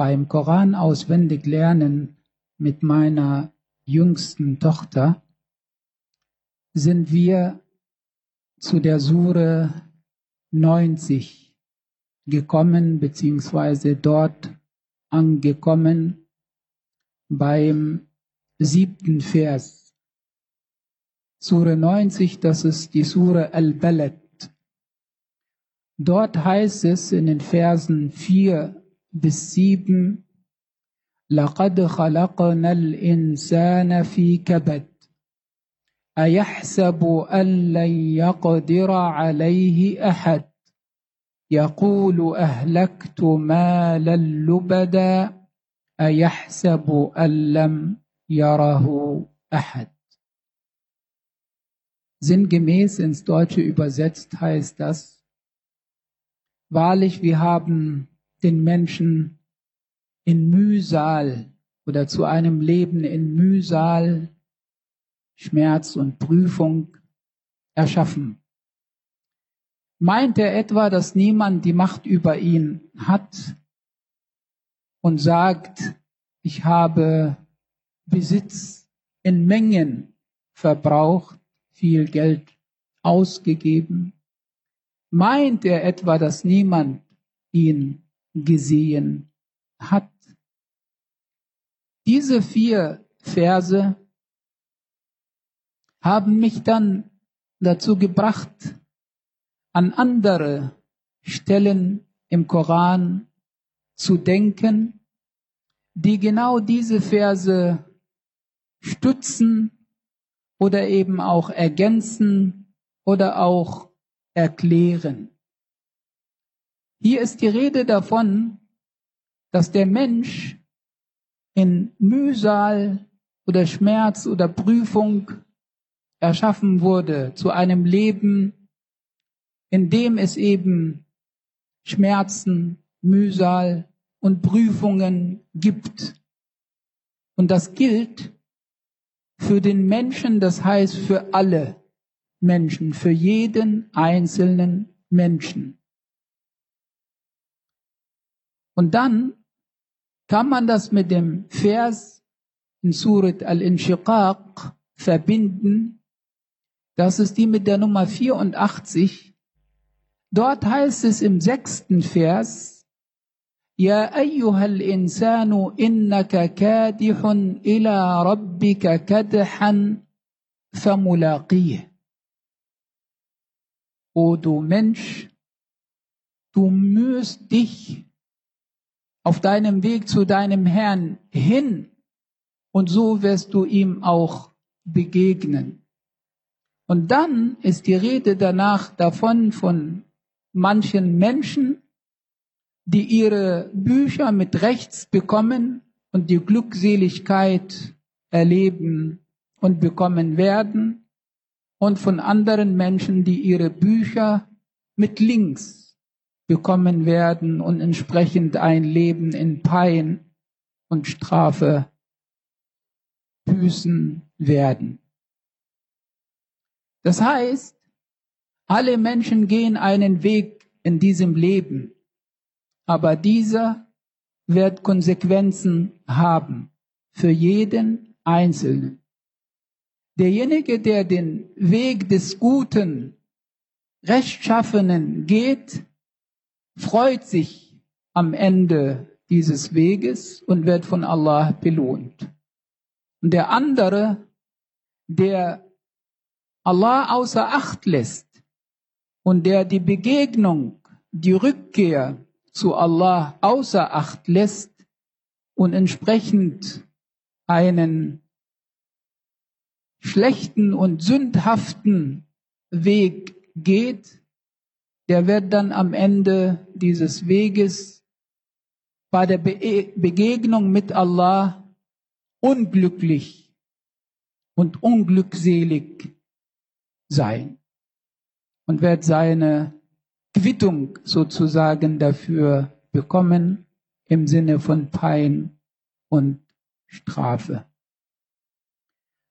beim Koran auswendig lernen mit meiner jüngsten Tochter sind wir zu der Sure 90 gekommen, beziehungsweise dort angekommen beim siebten Vers. Sure 90, das ist die Sure Al-Balad. Dort heißt es in den Versen 4 7 لقد خلقنا الإنسان في كبد. أيحسب أن لن يقدر عليه أحد؟ يقول أهلكت مالا لبدا. أيحسب أن لم يره أحد؟ Sinngemäß ins Deutsche übersetzt heißt das, Wahrlich, wir haben den Menschen in Mühsal oder zu einem Leben in Mühsal, Schmerz und Prüfung erschaffen. Meint er etwa, dass niemand die Macht über ihn hat und sagt, ich habe Besitz in Mengen verbraucht, viel Geld ausgegeben? Meint er etwa, dass niemand ihn gesehen hat. Diese vier Verse haben mich dann dazu gebracht, an andere Stellen im Koran zu denken, die genau diese Verse stützen oder eben auch ergänzen oder auch erklären. Hier ist die Rede davon, dass der Mensch in Mühsal oder Schmerz oder Prüfung erschaffen wurde zu einem Leben, in dem es eben Schmerzen, Mühsal und Prüfungen gibt. Und das gilt für den Menschen, das heißt für alle Menschen, für jeden einzelnen Menschen. Und dann kann man das mit dem Vers in Surat al-Inshiqaq verbinden. Das ist die mit der Nummer 84. Dort heißt es im sechsten Vers, Ja, ayyuhal insanu innaka kadihun ila rabbika kadhan famulaqih. O du Mensch, du mühst dich auf deinem Weg zu deinem Herrn hin und so wirst du ihm auch begegnen. Und dann ist die Rede danach davon von manchen Menschen, die ihre Bücher mit rechts bekommen und die Glückseligkeit erleben und bekommen werden und von anderen Menschen, die ihre Bücher mit links bekommen werden und entsprechend ein Leben in Pein und Strafe büßen werden. Das heißt, alle Menschen gehen einen Weg in diesem Leben, aber dieser wird Konsequenzen haben für jeden Einzelnen. Derjenige, der den Weg des Guten, Rechtschaffenen geht, freut sich am Ende dieses Weges und wird von Allah belohnt. Und der andere, der Allah außer Acht lässt und der die Begegnung, die Rückkehr zu Allah außer Acht lässt und entsprechend einen schlechten und sündhaften Weg geht, der wird dann am Ende dieses Weges bei der Be Begegnung mit Allah unglücklich und unglückselig sein und wird seine Quittung sozusagen dafür bekommen im Sinne von Pein und Strafe.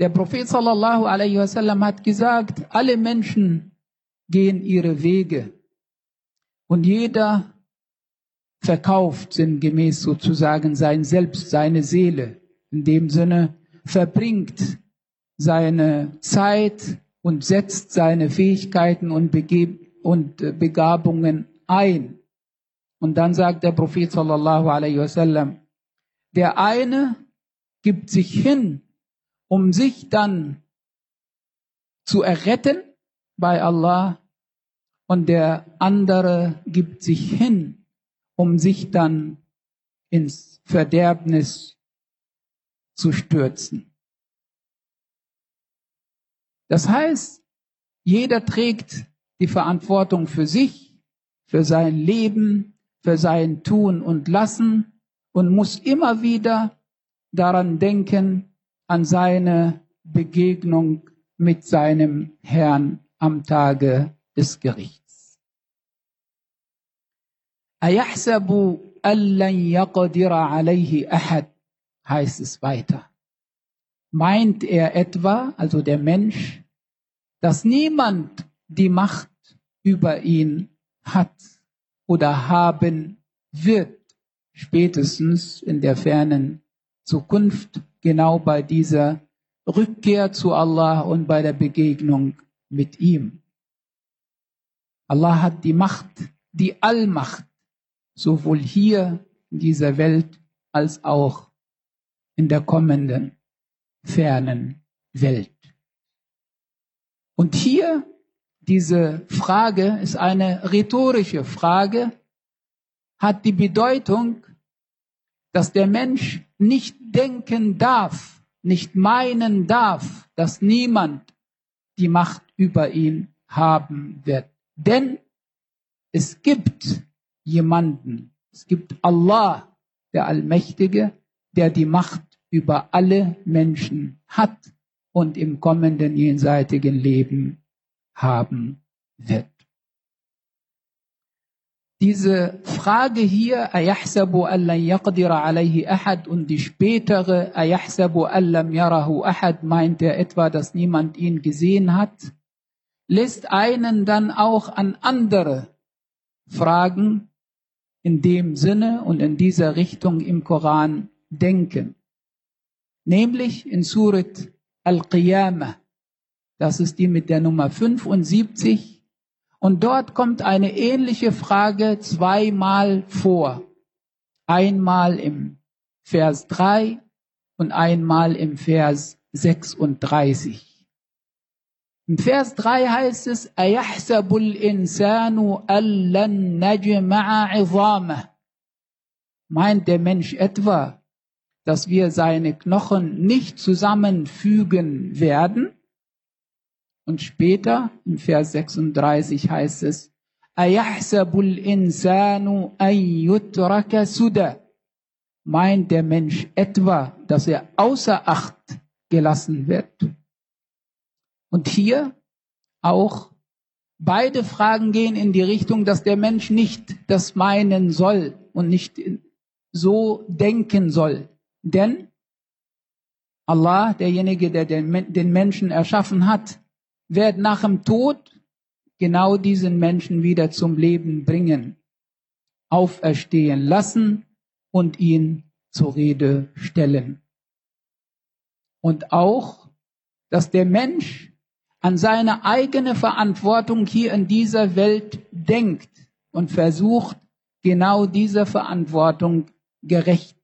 Der Prophet sallallahu alaihi wasallam hat gesagt, alle Menschen gehen ihre Wege und jeder verkauft sinngemäß sozusagen sein Selbst, seine Seele. In dem Sinne verbringt seine Zeit und setzt seine Fähigkeiten und, Bege und äh, Begabungen ein. Und dann sagt der Prophet sallallahu alaihi wasallam, der eine gibt sich hin, um sich dann zu erretten bei Allah und der andere gibt sich hin, um sich dann ins Verderbnis zu stürzen. Das heißt, jeder trägt die Verantwortung für sich, für sein Leben, für sein Tun und Lassen und muss immer wieder daran denken, an seine Begegnung mit seinem Herrn am Tage des Gerichts. Ayahsabu allan yaqdira alayhi ahad, heißt es weiter. Meint er etwa, also der Mensch, dass niemand die Macht über ihn hat oder haben wird, spätestens in der fernen Zukunft, genau bei dieser Rückkehr zu Allah und bei der Begegnung mit ihm. Allah hat die Macht, die Allmacht, sowohl hier in dieser Welt als auch in der kommenden fernen Welt. Und hier diese Frage ist eine rhetorische Frage, hat die Bedeutung, dass der Mensch nicht denken darf, nicht meinen darf, dass niemand die Macht über ihn haben wird. Denn es gibt jemanden, es gibt Allah, der Allmächtige, der die Macht über alle Menschen hat und im kommenden jenseitigen Leben haben wird. Diese Frage hier, ayahsabu allan yaqdira alayhi ahad? und die spätere, ayahsabu allam yarahu ahad, meint er etwa, dass niemand ihn gesehen hat, lässt einen dann auch an andere Fragen in dem Sinne und in dieser Richtung im Koran denken nämlich in Surat Al-Qiyamah. Das ist die mit der Nummer 75. Und dort kommt eine ähnliche Frage zweimal vor. Einmal im Vers 3 und einmal im Vers 36. Im Vers 3 heißt es, أَيَحْسَبُ الْإِنسَانُ أَلَّن نَجْمَعَ عِظَامَهُ Meint der Mensch etwa, dass wir seine Knochen nicht zusammenfügen werden. Und später, in Vers 36 heißt es, أَيَحْسَبُ الْإِنسَانُ أَن يُتْرَكَ سُدًى Meint der Mensch etwa, dass er außer Acht gelassen wird? Und hier auch beide Fragen gehen in die Richtung, dass der Mensch nicht das meinen soll und nicht so denken soll. Denn Allah, derjenige, der den Menschen erschaffen hat, wird nach dem Tod genau diesen Menschen wieder zum Leben bringen, auferstehen lassen und ihn zur Rede stellen. Und auch, dass der Mensch an seine eigene Verantwortung hier in dieser Welt denkt und versucht, genau dieser Verantwortung gerecht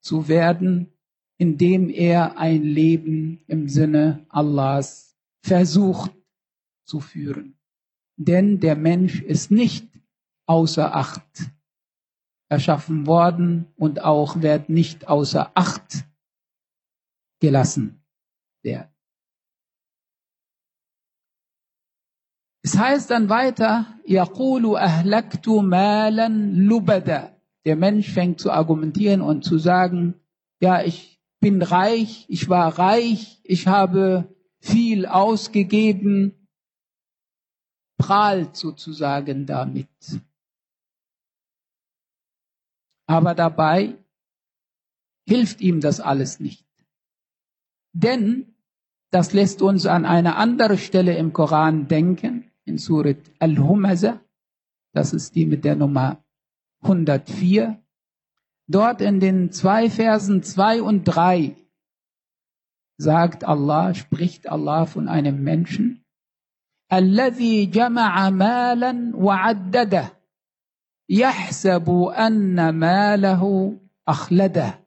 zu werden, indem er ein Leben im Sinne Allahs versucht zu führen. Denn der Mensch ist nicht außer Acht erschaffen worden und auch wird nicht außer Acht gelassen werden. Es heißt dann weiter, Yaqulu ahlaktu malan lubada. Der Mensch fängt zu argumentieren und zu sagen, ja, ich bin reich, ich war reich, ich habe viel ausgegeben, prahlt sozusagen damit. Aber dabei hilft ihm das alles nicht. Denn, das lässt uns an eine andere Stelle im Koran denken, in Surat Al-Humaza, das ist die mit der Nummer 104. Dort in den zwei Versen zwei und drei sagt Allah, spricht Allah von einem Menschen, الذي جمع مالا وعدده يحسب أن ماله أخلده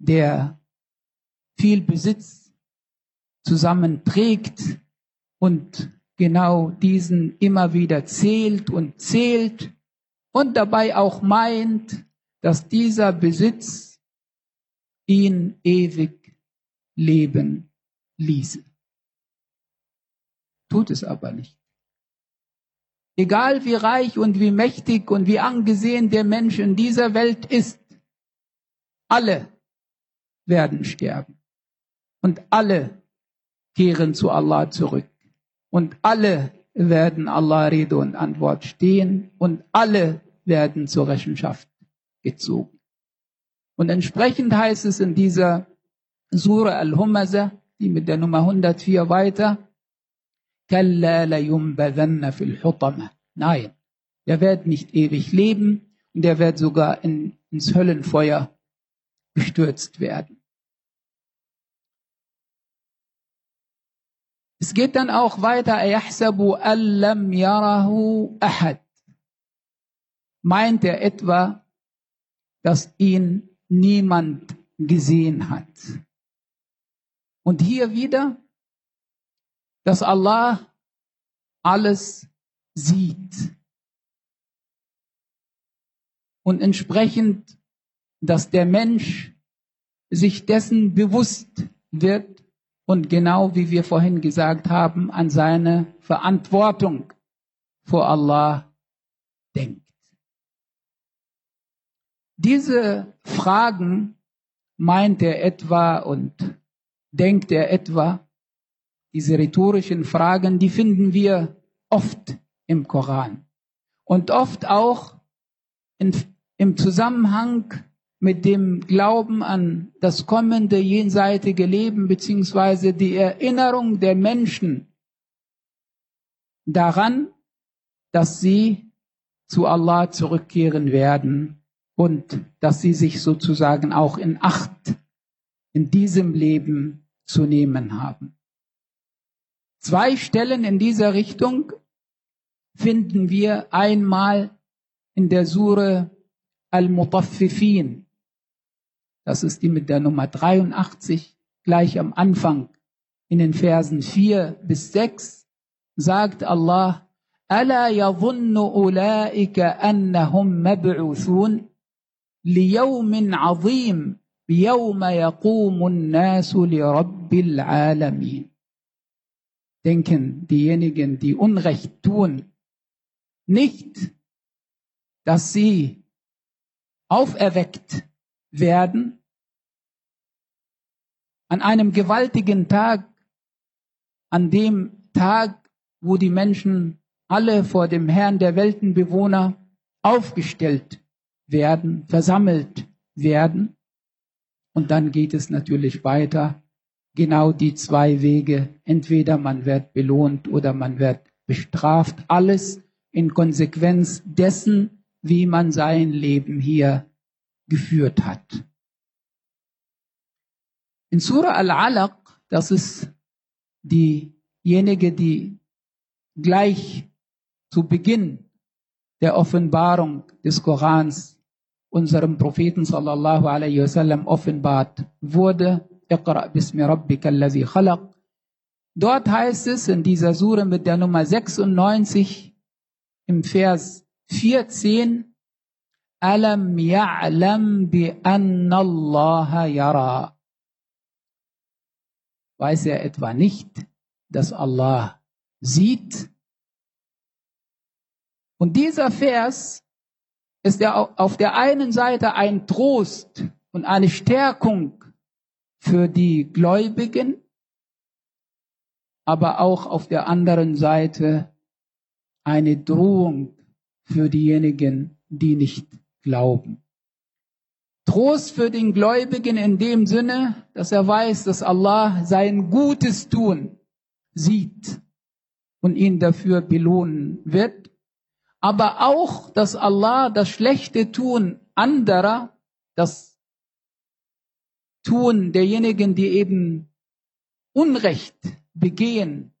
der viel Besitz zusammenträgt und genau diesen immer wieder zählt und zählt und dabei auch meint, dass dieser Besitz ihn ewig leben ließe. Tut es aber nicht. Egal wie reich und wie mächtig und wie angesehen der Mensch in dieser Welt ist, alle werden sterben. Und alle kehren zu Allah zurück. Und alle werden Allah Rede und Antwort stehen. Und alle werden zur Rechenschaft gezogen. Und entsprechend heißt es in dieser Surah Al-Humaza, die mit der Nummer 104 weiter, Nein, der wird nicht ewig leben und der wird sogar in, ins Höllenfeuer gestürzt werden. Es geht dann auch weiter, Meint er etwa, dass ihn niemand gesehen hat? Und hier wieder, dass Allah alles sieht. Und entsprechend, dass der Mensch sich dessen bewusst wird, und genau wie wir vorhin gesagt haben, an seine Verantwortung vor Allah denkt. Diese Fragen meint er etwa und denkt er etwa, diese rhetorischen Fragen, die finden wir oft im Koran und oft auch in, im Zusammenhang mit dem Glauben an das kommende jenseitige Leben beziehungsweise die Erinnerung der Menschen daran, dass sie zu Allah zurückkehren werden und dass sie sich sozusagen auch in Acht in diesem Leben zu nehmen haben. Zwei Stellen in dieser Richtung finden wir einmal in der Sure Al-Mutaffifin, das ist die mit der Nummer 83, gleich am Anfang. In den Versen 4 bis 6 sagt Allah, ألا يظن أولئك أنهم مبعوثون ليوم عظيم يوم يقوم الناس لرب العالمين Denken diejenigen, die Unrecht tun, nicht, dass sie auferweckt werden an einem gewaltigen Tag, an dem Tag, wo die Menschen alle vor dem Herrn der Weltenbewohner aufgestellt werden, versammelt werden. Und dann geht es natürlich weiter. Genau die zwei Wege. Entweder man wird belohnt oder man wird bestraft. Alles in Konsequenz dessen, wie man sein Leben hier geführt hat. In Surah Al-Alaq, das ist diejenige, die gleich zu Beginn der Offenbarung des Korans unserem Propheten sallallahu alaihi wasallam offenbart wurde. Iqra bismi rabbika allazi khalaq. Dort heißt es in dieser Sure mit der Nummer 96 im Vers 14, Alam ya'lam bi anna Allah yara. Weiß er etwa nicht, dass Allah sieht? Und dieser Vers ist ja auf der einen Seite ein Trost und eine Stärkung für die Gläubigen, aber auch auf der anderen Seite eine Drohung für diejenigen, die nicht glauben. Trost für den Gläubigen in dem Sinne, dass er weiß, dass Allah sein Gutes tun sieht und ihn dafür belohnen wird, aber auch, dass Allah das schlechte Tun anderer, das Tun derjenigen, die eben Unrecht begehen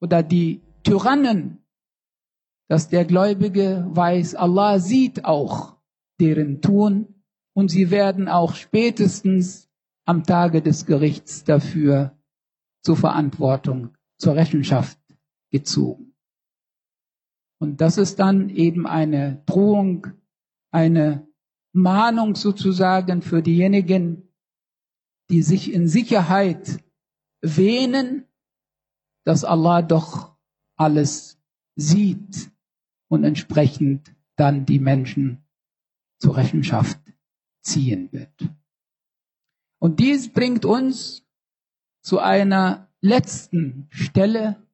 oder die Tyrannen, dass der Gläubige weiß, Allah sieht auch deren Tun und sie werden auch spätestens am Tage des Gerichts dafür zur Verantwortung, zur Rechenschaft gezogen. Und das ist dann eben eine Drohung, eine Mahnung sozusagen für diejenigen, die sich in Sicherheit wähnen, dass Allah doch alles sieht und entsprechend dann die Menschen zur Rechenschaft ziehen wird. Und dies bringt uns zu einer letzten Stelle.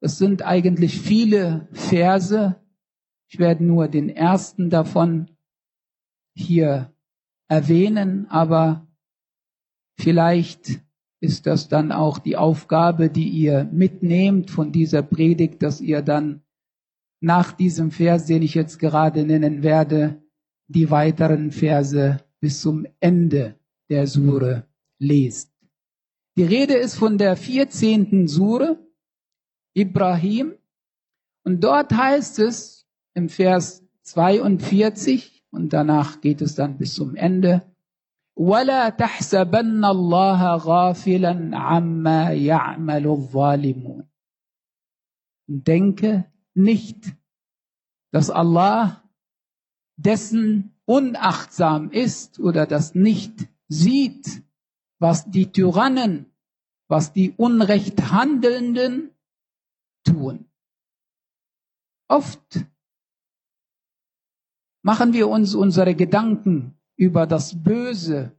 Es sind eigentlich viele Verse. Ich werde nur den ersten davon hier erwähnen, aber vielleicht ist das dann auch die Aufgabe, die ihr mitnehmt von dieser Predigt, dass ihr dann nach diesem Vers, den ich jetzt gerade nennen werde, die weiteren Verse bis zum Ende der Sure lest. Die Rede ist von der 14. Sure, Ibrahim. Und dort heißt es im Vers 42, und danach geht es dann bis zum Ende, ولا تحسبن الله غافلا عما يعمل الظالمون. Denke nicht, dass Allah dessen unachtsam ist oder das nicht sieht, was die Tyrannen, was die Unrecht Handelnden tun. Oft machen wir uns unsere Gedanken über das Böse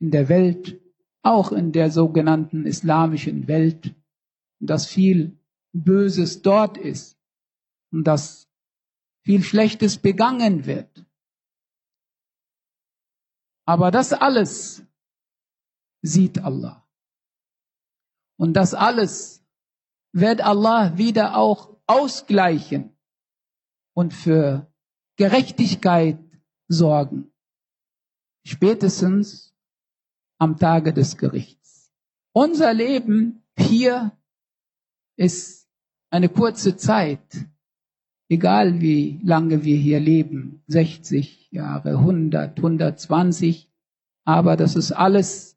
in der Welt, auch in der sogenannten islamischen Welt, dass viel Böses dort ist und dass viel Schlechtes begangen wird. Aber das alles sieht Allah. Und das alles wird Allah wieder auch ausgleichen und für Gerechtigkeit sorgen. Spätestens am Tage des Gerichts. Unser Leben hier ist eine kurze Zeit egal wie lange wir hier leben, 60 Jahre, 100, 120, aber das ist alles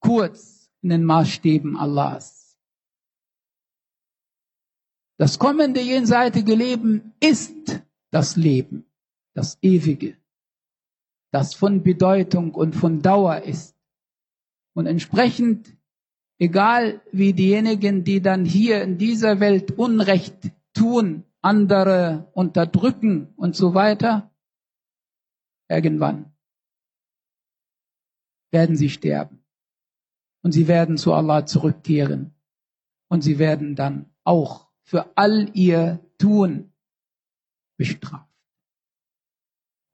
kurz in den Maßstäben Allahs. Das kommende jenseitige Leben ist das Leben, das ewige, das von Bedeutung und von Dauer ist. Und entsprechend, egal wie diejenigen, die dann hier in dieser Welt Unrecht tun, andere unterdrücken und so weiter, irgendwann werden sie sterben. Und sie werden zu Allah zurückkehren. Und sie werden dann auch für all ihr Tun bestraft.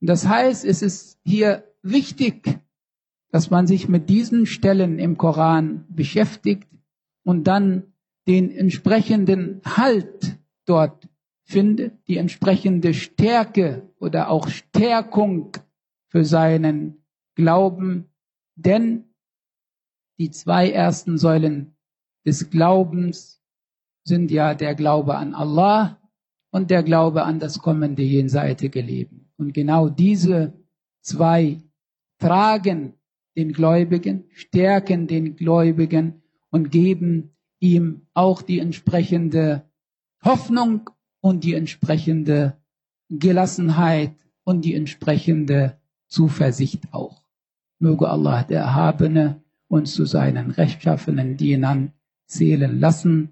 Und das heißt, es ist hier wichtig, dass man sich mit diesen Stellen im Koran beschäftigt und dann den entsprechenden Halt dort findet, die entsprechende Stärke oder auch Stärkung für seinen Glauben, denn die zwei ersten Säulen des Glaubens sind ja der Glaube an Allah und der Glaube an das kommende jenseitige Leben. Und genau diese zwei tragen den Gläubigen, stärken den Gläubigen und geben ihm auch die entsprechende Hoffnung und die entsprechende Gelassenheit und die entsprechende Zuversicht auch. Möge Allah der Erhabene uns zu seinen rechtschaffenen Dienern zählen lassen.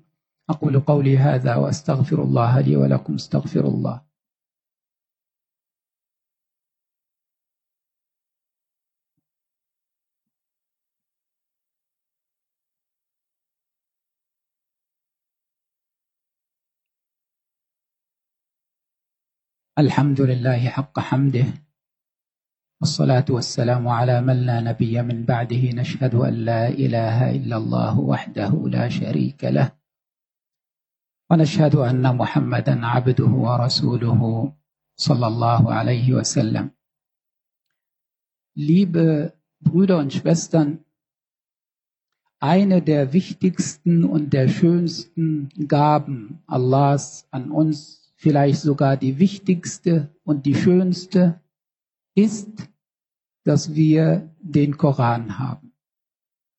أقول قولي هذا وأستغفر الله لي ولكم استغفر الله الحمد لله حق حمده والصلاة والسلام على من لا نبي من بعده نشهد أن لا إله إلا الله وحده لا شريك له ونشهد أن محمدا عبده ورسوله صلى الله عليه وسلم. Liebe Brüder und Schwestern, eine der wichtigsten und der schönsten Gaben Allahs an uns, vielleicht sogar die wichtigste und die schönste, ist, dass wir den Koran haben,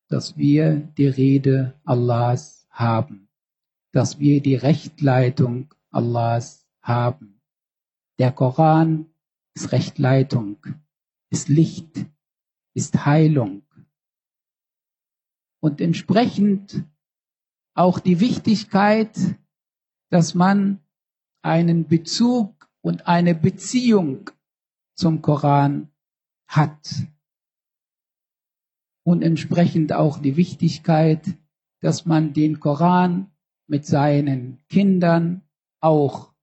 dass wir die Rede Allahs haben, dass wir die Rechtleitung Allahs haben. Der Koran ist Rechtleitung, ist Licht, ist Heilung. Und entsprechend auch die Wichtigkeit, dass man einen Bezug und eine Beziehung zum Koran hat. Und entsprechend auch die Wichtigkeit, dass man den Koran mit seinen Kindern auch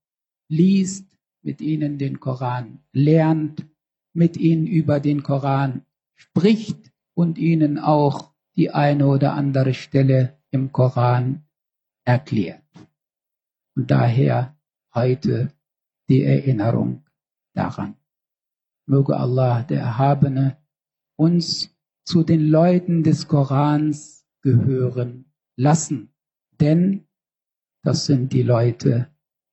liest, mit ihnen den Koran lernt mit ihnen über den Koran spricht und ihnen auch die eine oder andere Stelle im Koran erklärt. Und daher heute die Erinnerung daran. Möge Allah, der Erhabene, uns zu den Leuten des Korans gehören lassen. Denn das sind die Leute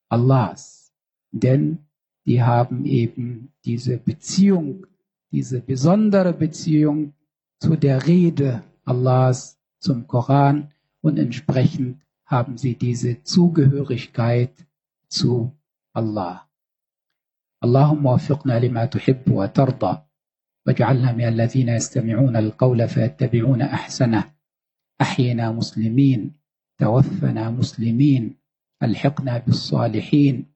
Allahs. Denn die haben eben diese Beziehung, diese besondere Beziehung zu der Rede Allahs zum Koran und entsprechend haben sie diese Zugehörigkeit zu Allah. اللهم وفقنا لما تحب وترضى. واجعلنا من الذين يستمعون القول فيتبعون أحسنه. أحينا مسلمين توفنا مسلمين ألحقنا بالصالحين.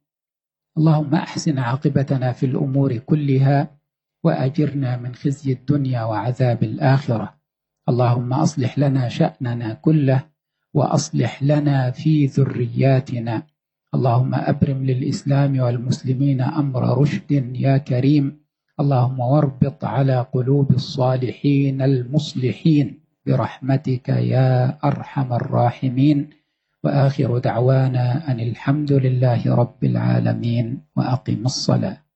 اللهم أحسن عاقبتنا في الأمور كلها وأجرنا من خزي الدنيا وعذاب الآخرة. اللهم أصلح لنا شأننا كله وأصلح لنا في ذرياتنا. اللهم أبرم للإسلام والمسلمين أمر رشد يا كريم. اللهم واربط على قلوب الصالحين المصلحين برحمتك يا أرحم الراحمين. وآخر دعوانا أن الحمد لله رب العالمين وأقم الصلاة.